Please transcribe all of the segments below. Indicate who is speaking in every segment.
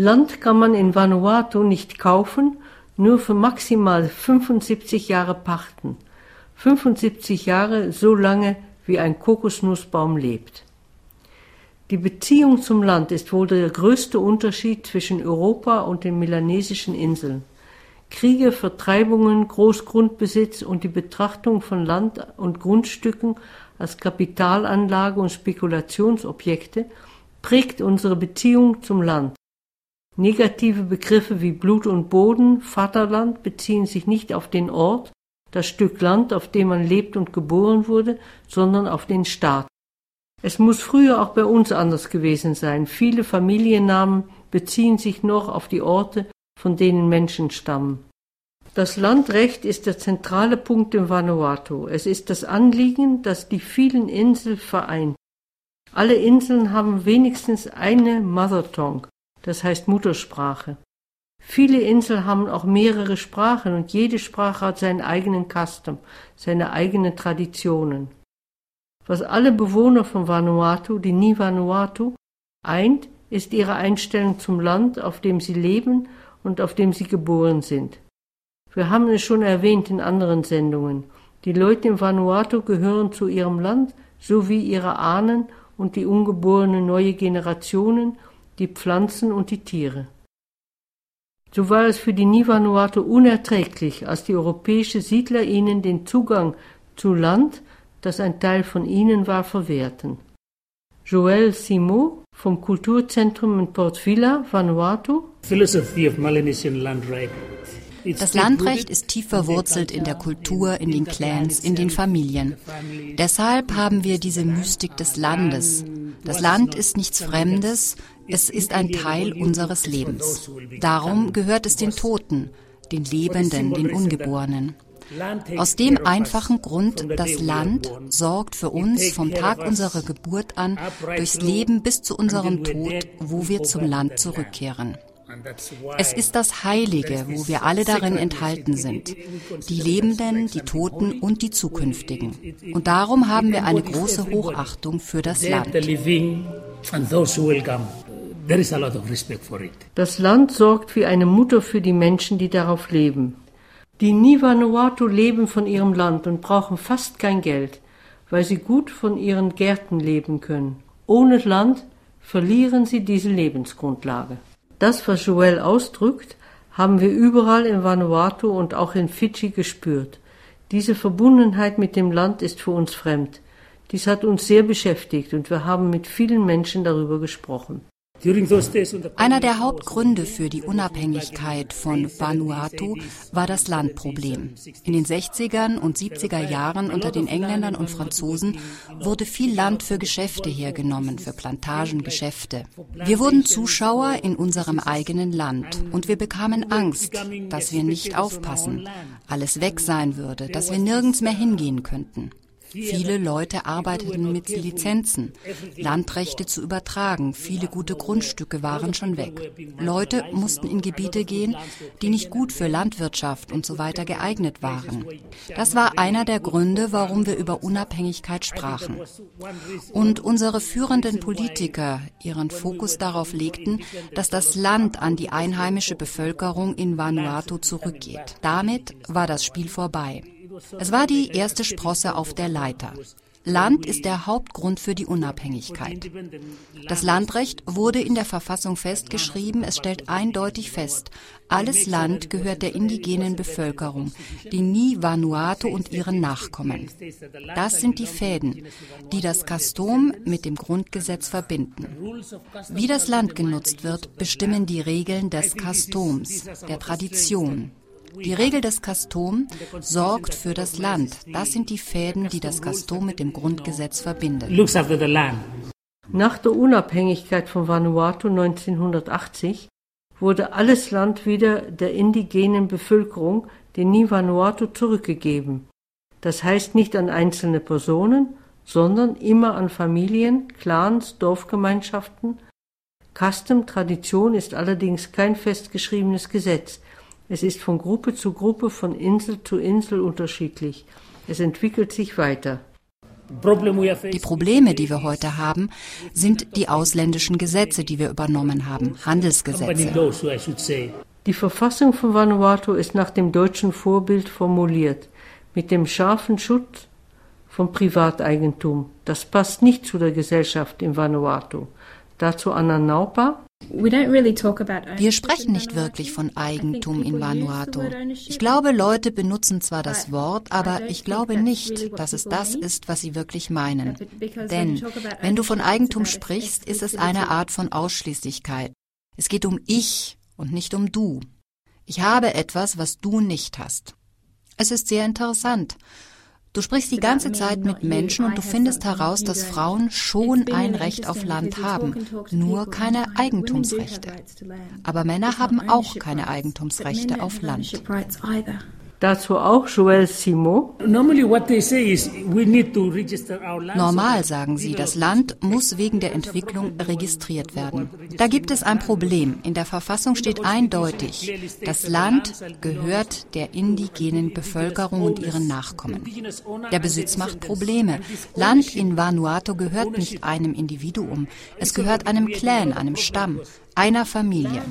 Speaker 1: Land kann man in Vanuatu nicht kaufen, nur für maximal 75 Jahre pachten. 75 Jahre, so lange wie ein Kokosnussbaum lebt. Die Beziehung zum Land ist wohl der größte Unterschied zwischen Europa und den melanesischen Inseln. Kriege, Vertreibungen, Großgrundbesitz und die Betrachtung von Land und Grundstücken als Kapitalanlage und Spekulationsobjekte prägt unsere Beziehung zum Land. Negative Begriffe wie Blut und Boden, Vaterland beziehen sich nicht auf den Ort, das Stück Land, auf dem man lebt und geboren wurde, sondern auf den Staat. Es muss früher auch bei uns anders gewesen sein. Viele Familiennamen beziehen sich noch auf die Orte, von denen Menschen stammen. Das Landrecht ist der zentrale Punkt im Vanuatu. Es ist das Anliegen, das die vielen Inseln vereint. Alle Inseln haben wenigstens eine Mother Tongue, das heißt Muttersprache. Viele Inseln haben auch mehrere Sprachen und jede Sprache hat seinen eigenen Custom, seine eigenen Traditionen. Was alle Bewohner von Vanuatu, die Ni Vanuatu, eint, ist ihre Einstellung zum Land, auf dem sie leben und auf dem sie geboren sind. Wir haben es schon erwähnt in anderen Sendungen. Die Leute in Vanuatu gehören zu ihrem Land, so wie ihre Ahnen und die ungeborene neue Generationen, die Pflanzen und die Tiere. So war es für die Nivanuatu unerträglich, als die europäischen Siedler ihnen den Zugang zu Land das ein Teil von ihnen war, verwehrten. Joël Simon vom Kulturzentrum in Port Vila, Vanuatu.
Speaker 2: Das Landrecht ist tief verwurzelt in der Kultur, in den Clans, in den Familien. Deshalb haben wir diese Mystik des Landes. Das Land ist nichts Fremdes, es ist ein Teil unseres Lebens. Darum gehört es den Toten, den Lebenden, den Ungeborenen. Aus dem einfachen Grund, das Land sorgt für uns vom Tag unserer Geburt an durchs Leben bis zu unserem Tod, wo wir zum Land zurückkehren. Es ist das Heilige, wo wir alle darin enthalten sind. Die Lebenden, die Toten und die Zukünftigen. Und darum haben wir eine große Hochachtung für das Land.
Speaker 1: Das Land sorgt wie eine Mutter für die Menschen, die darauf leben. Die Nivanuatu leben von ihrem Land und brauchen fast kein Geld, weil sie gut von ihren Gärten leben können. Ohne Land verlieren sie diese Lebensgrundlage. Das, was Joel ausdrückt, haben wir überall in Vanuatu und auch in Fidschi gespürt. Diese Verbundenheit mit dem Land ist für uns fremd. Dies hat uns sehr beschäftigt und wir haben mit vielen Menschen darüber gesprochen.
Speaker 2: Einer der Hauptgründe für die Unabhängigkeit von Vanuatu war das Landproblem. In den 60er und 70er Jahren unter den Engländern und Franzosen wurde viel Land für Geschäfte hergenommen, für Plantagengeschäfte. Wir wurden Zuschauer in unserem eigenen Land und wir bekamen Angst, dass wir nicht aufpassen, alles weg sein würde, dass wir nirgends mehr hingehen könnten. Viele Leute arbeiteten mit Lizenzen, Landrechte zu übertragen. Viele gute Grundstücke waren schon weg. Leute mussten in Gebiete gehen, die nicht gut für Landwirtschaft und so weiter geeignet waren. Das war einer der Gründe, warum wir über Unabhängigkeit sprachen. Und unsere führenden Politiker ihren Fokus darauf legten, dass das Land an die einheimische Bevölkerung in Vanuatu zurückgeht. Damit war das Spiel vorbei. Es war die erste Sprosse auf der Leiter. Land ist der Hauptgrund für die Unabhängigkeit. Das Landrecht wurde in der Verfassung festgeschrieben. Es stellt eindeutig fest, alles Land gehört der indigenen Bevölkerung, die Ni Vanuatu und ihren Nachkommen. Das sind die Fäden, die das Kastom mit dem Grundgesetz verbinden. Wie das Land genutzt wird, bestimmen die Regeln des Kastoms, der Tradition, die Regel des Kastom sorgt für das Land. Das sind die Fäden, die das Kastom mit dem Grundgesetz verbinden.
Speaker 1: Nach der Unabhängigkeit von Vanuatu 1980 wurde alles Land wieder der indigenen Bevölkerung, den Ni-Vanuatu, zurückgegeben. Das heißt nicht an einzelne Personen, sondern immer an Familien, Clans, Dorfgemeinschaften. Custom, Tradition ist allerdings kein festgeschriebenes Gesetz. Es ist von Gruppe zu Gruppe, von Insel zu Insel unterschiedlich. Es entwickelt sich weiter.
Speaker 2: Die Probleme, die wir heute haben, sind die ausländischen Gesetze, die wir übernommen haben, Handelsgesetze.
Speaker 1: Die Verfassung von Vanuatu ist nach dem deutschen Vorbild formuliert, mit dem scharfen Schutz von Privateigentum. Das passt nicht zu der Gesellschaft in Vanuatu. Dazu Anna Naupa.
Speaker 2: Wir sprechen nicht wirklich von Eigentum in Vanuatu. Ich glaube, Leute benutzen zwar das Wort, aber ich glaube nicht, dass es das ist, was sie wirklich meinen. Denn wenn du von Eigentum sprichst, ist es eine Art von Ausschließlichkeit. Es geht um ich und nicht um du. Ich habe etwas, was du nicht hast. Es ist sehr interessant. Du sprichst die ganze Zeit mit Menschen und du findest heraus, dass Frauen schon ein Recht auf Land haben, nur keine Eigentumsrechte. Aber Männer haben auch keine Eigentumsrechte auf Land.
Speaker 1: Dazu auch Joël Simon.
Speaker 2: Normal sagen sie, das Land muss wegen der Entwicklung registriert werden. Da gibt es ein Problem. In der Verfassung steht eindeutig, das Land gehört der indigenen Bevölkerung und ihren Nachkommen. Der Besitz macht Probleme. Land in Vanuatu gehört nicht einem Individuum. Es gehört einem Clan, einem Stamm einer Familie.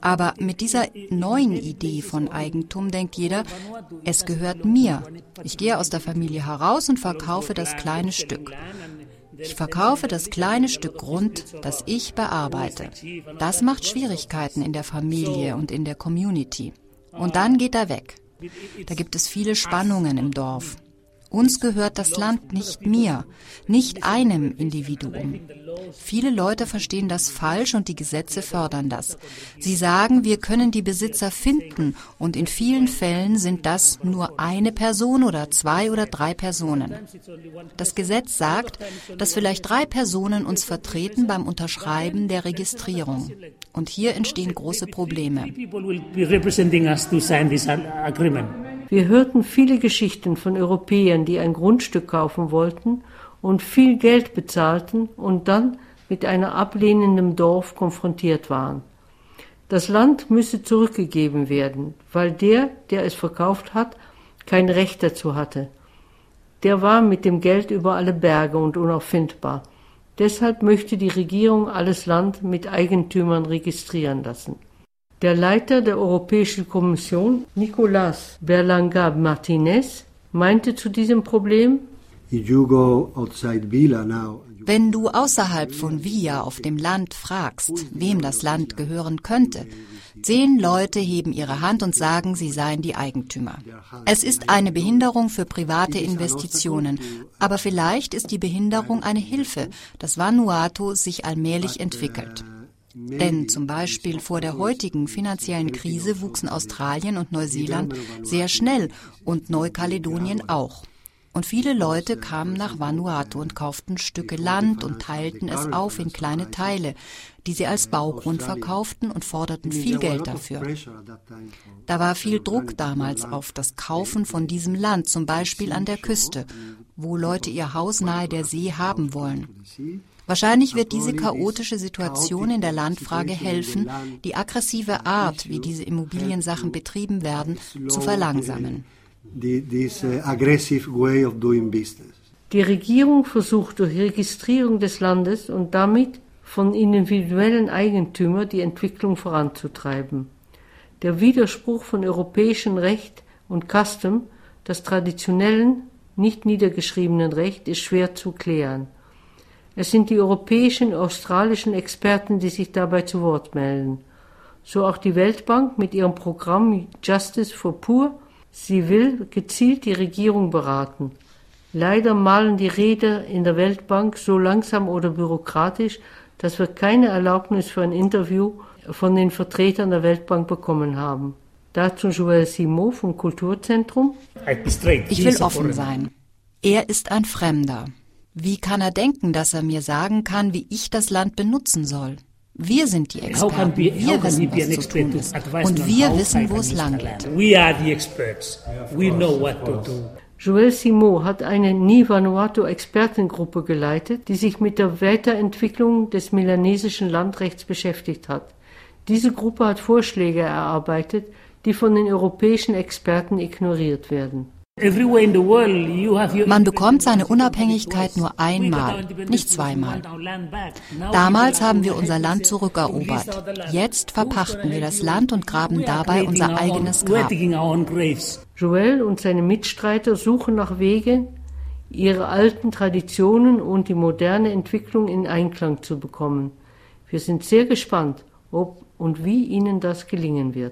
Speaker 2: Aber mit dieser neuen Idee von Eigentum denkt jeder, es gehört mir. Ich gehe aus der Familie heraus und verkaufe das kleine Stück. Ich verkaufe das kleine Stück Grund, das ich bearbeite. Das macht Schwierigkeiten in der Familie und in der Community. Und dann geht er weg. Da gibt es viele Spannungen im Dorf. Uns gehört das Land nicht mir, nicht einem Individuum. Viele Leute verstehen das falsch und die Gesetze fördern das. Sie sagen, wir können die Besitzer finden und in vielen Fällen sind das nur eine Person oder zwei oder drei Personen. Das Gesetz sagt, dass vielleicht drei Personen uns vertreten beim Unterschreiben der Registrierung. Und hier entstehen große Probleme.
Speaker 1: Wir hörten viele Geschichten von Europäern, die ein Grundstück kaufen wollten und viel Geld bezahlten und dann mit einer ablehnenden Dorf konfrontiert waren. Das Land müsse zurückgegeben werden, weil der, der es verkauft hat, kein Recht dazu hatte. Der war mit dem Geld über alle Berge und unauffindbar. Deshalb möchte die Regierung alles Land mit Eigentümern registrieren lassen. Der Leiter der Europäischen Kommission, Nicolas Berlanga Martinez, meinte zu diesem Problem,
Speaker 2: wenn du außerhalb von Villa auf dem Land fragst, wem das Land gehören könnte, zehn Leute heben ihre Hand und sagen, sie seien die Eigentümer. Es ist eine Behinderung für private Investitionen, aber vielleicht ist die Behinderung eine Hilfe, dass Vanuatu sich allmählich entwickelt. Denn zum Beispiel vor der heutigen finanziellen Krise wuchsen Australien und Neuseeland sehr schnell und Neukaledonien auch. Und viele Leute kamen nach Vanuatu und kauften Stücke Land und teilten es auf in kleine Teile, die sie als Baugrund verkauften und forderten viel Geld dafür. Da war viel Druck damals auf das Kaufen von diesem Land, zum Beispiel an der Küste, wo Leute ihr Haus nahe der See haben wollen. Wahrscheinlich wird diese chaotische Situation in der Landfrage helfen, die aggressive Art, wie diese Immobiliensachen betrieben werden, zu verlangsamen.
Speaker 1: Die Regierung versucht durch Registrierung des Landes und damit von individuellen Eigentümern die Entwicklung voranzutreiben. Der Widerspruch von europäischem Recht und Custom, das traditionellen, nicht niedergeschriebenen Recht, ist schwer zu klären. Es sind die europäischen und australischen Experten, die sich dabei zu Wort melden. So auch die Weltbank mit ihrem Programm Justice for Poor. Sie will gezielt die Regierung beraten. Leider malen die Räder in der Weltbank so langsam oder bürokratisch, dass wir keine Erlaubnis für ein Interview von den Vertretern der Weltbank bekommen haben. Dazu Joël Simon vom Kulturzentrum.
Speaker 2: Ich will offen sein. Er ist ein Fremder. Wie kann er denken, dass er mir sagen kann, wie ich das Land benutzen soll? Wir sind die Experten. Wir wissen, was zu tun ist. Und wir wissen, wo es lang geht.
Speaker 1: Joël Simon hat eine Ni Vanuatu-Expertengruppe geleitet, die sich mit der Weiterentwicklung des melanesischen Landrechts beschäftigt hat. Diese Gruppe hat Vorschläge erarbeitet, die von den europäischen Experten ignoriert werden.
Speaker 2: Man bekommt seine Unabhängigkeit nur einmal, nicht zweimal. Damals haben wir unser Land zurückerobert. Jetzt verpachten wir das Land und graben dabei unser eigenes Grab.
Speaker 1: Joel und seine Mitstreiter suchen nach Wegen, ihre alten Traditionen und die moderne Entwicklung in Einklang zu bekommen. Wir sind sehr gespannt, ob und wie ihnen das gelingen wird.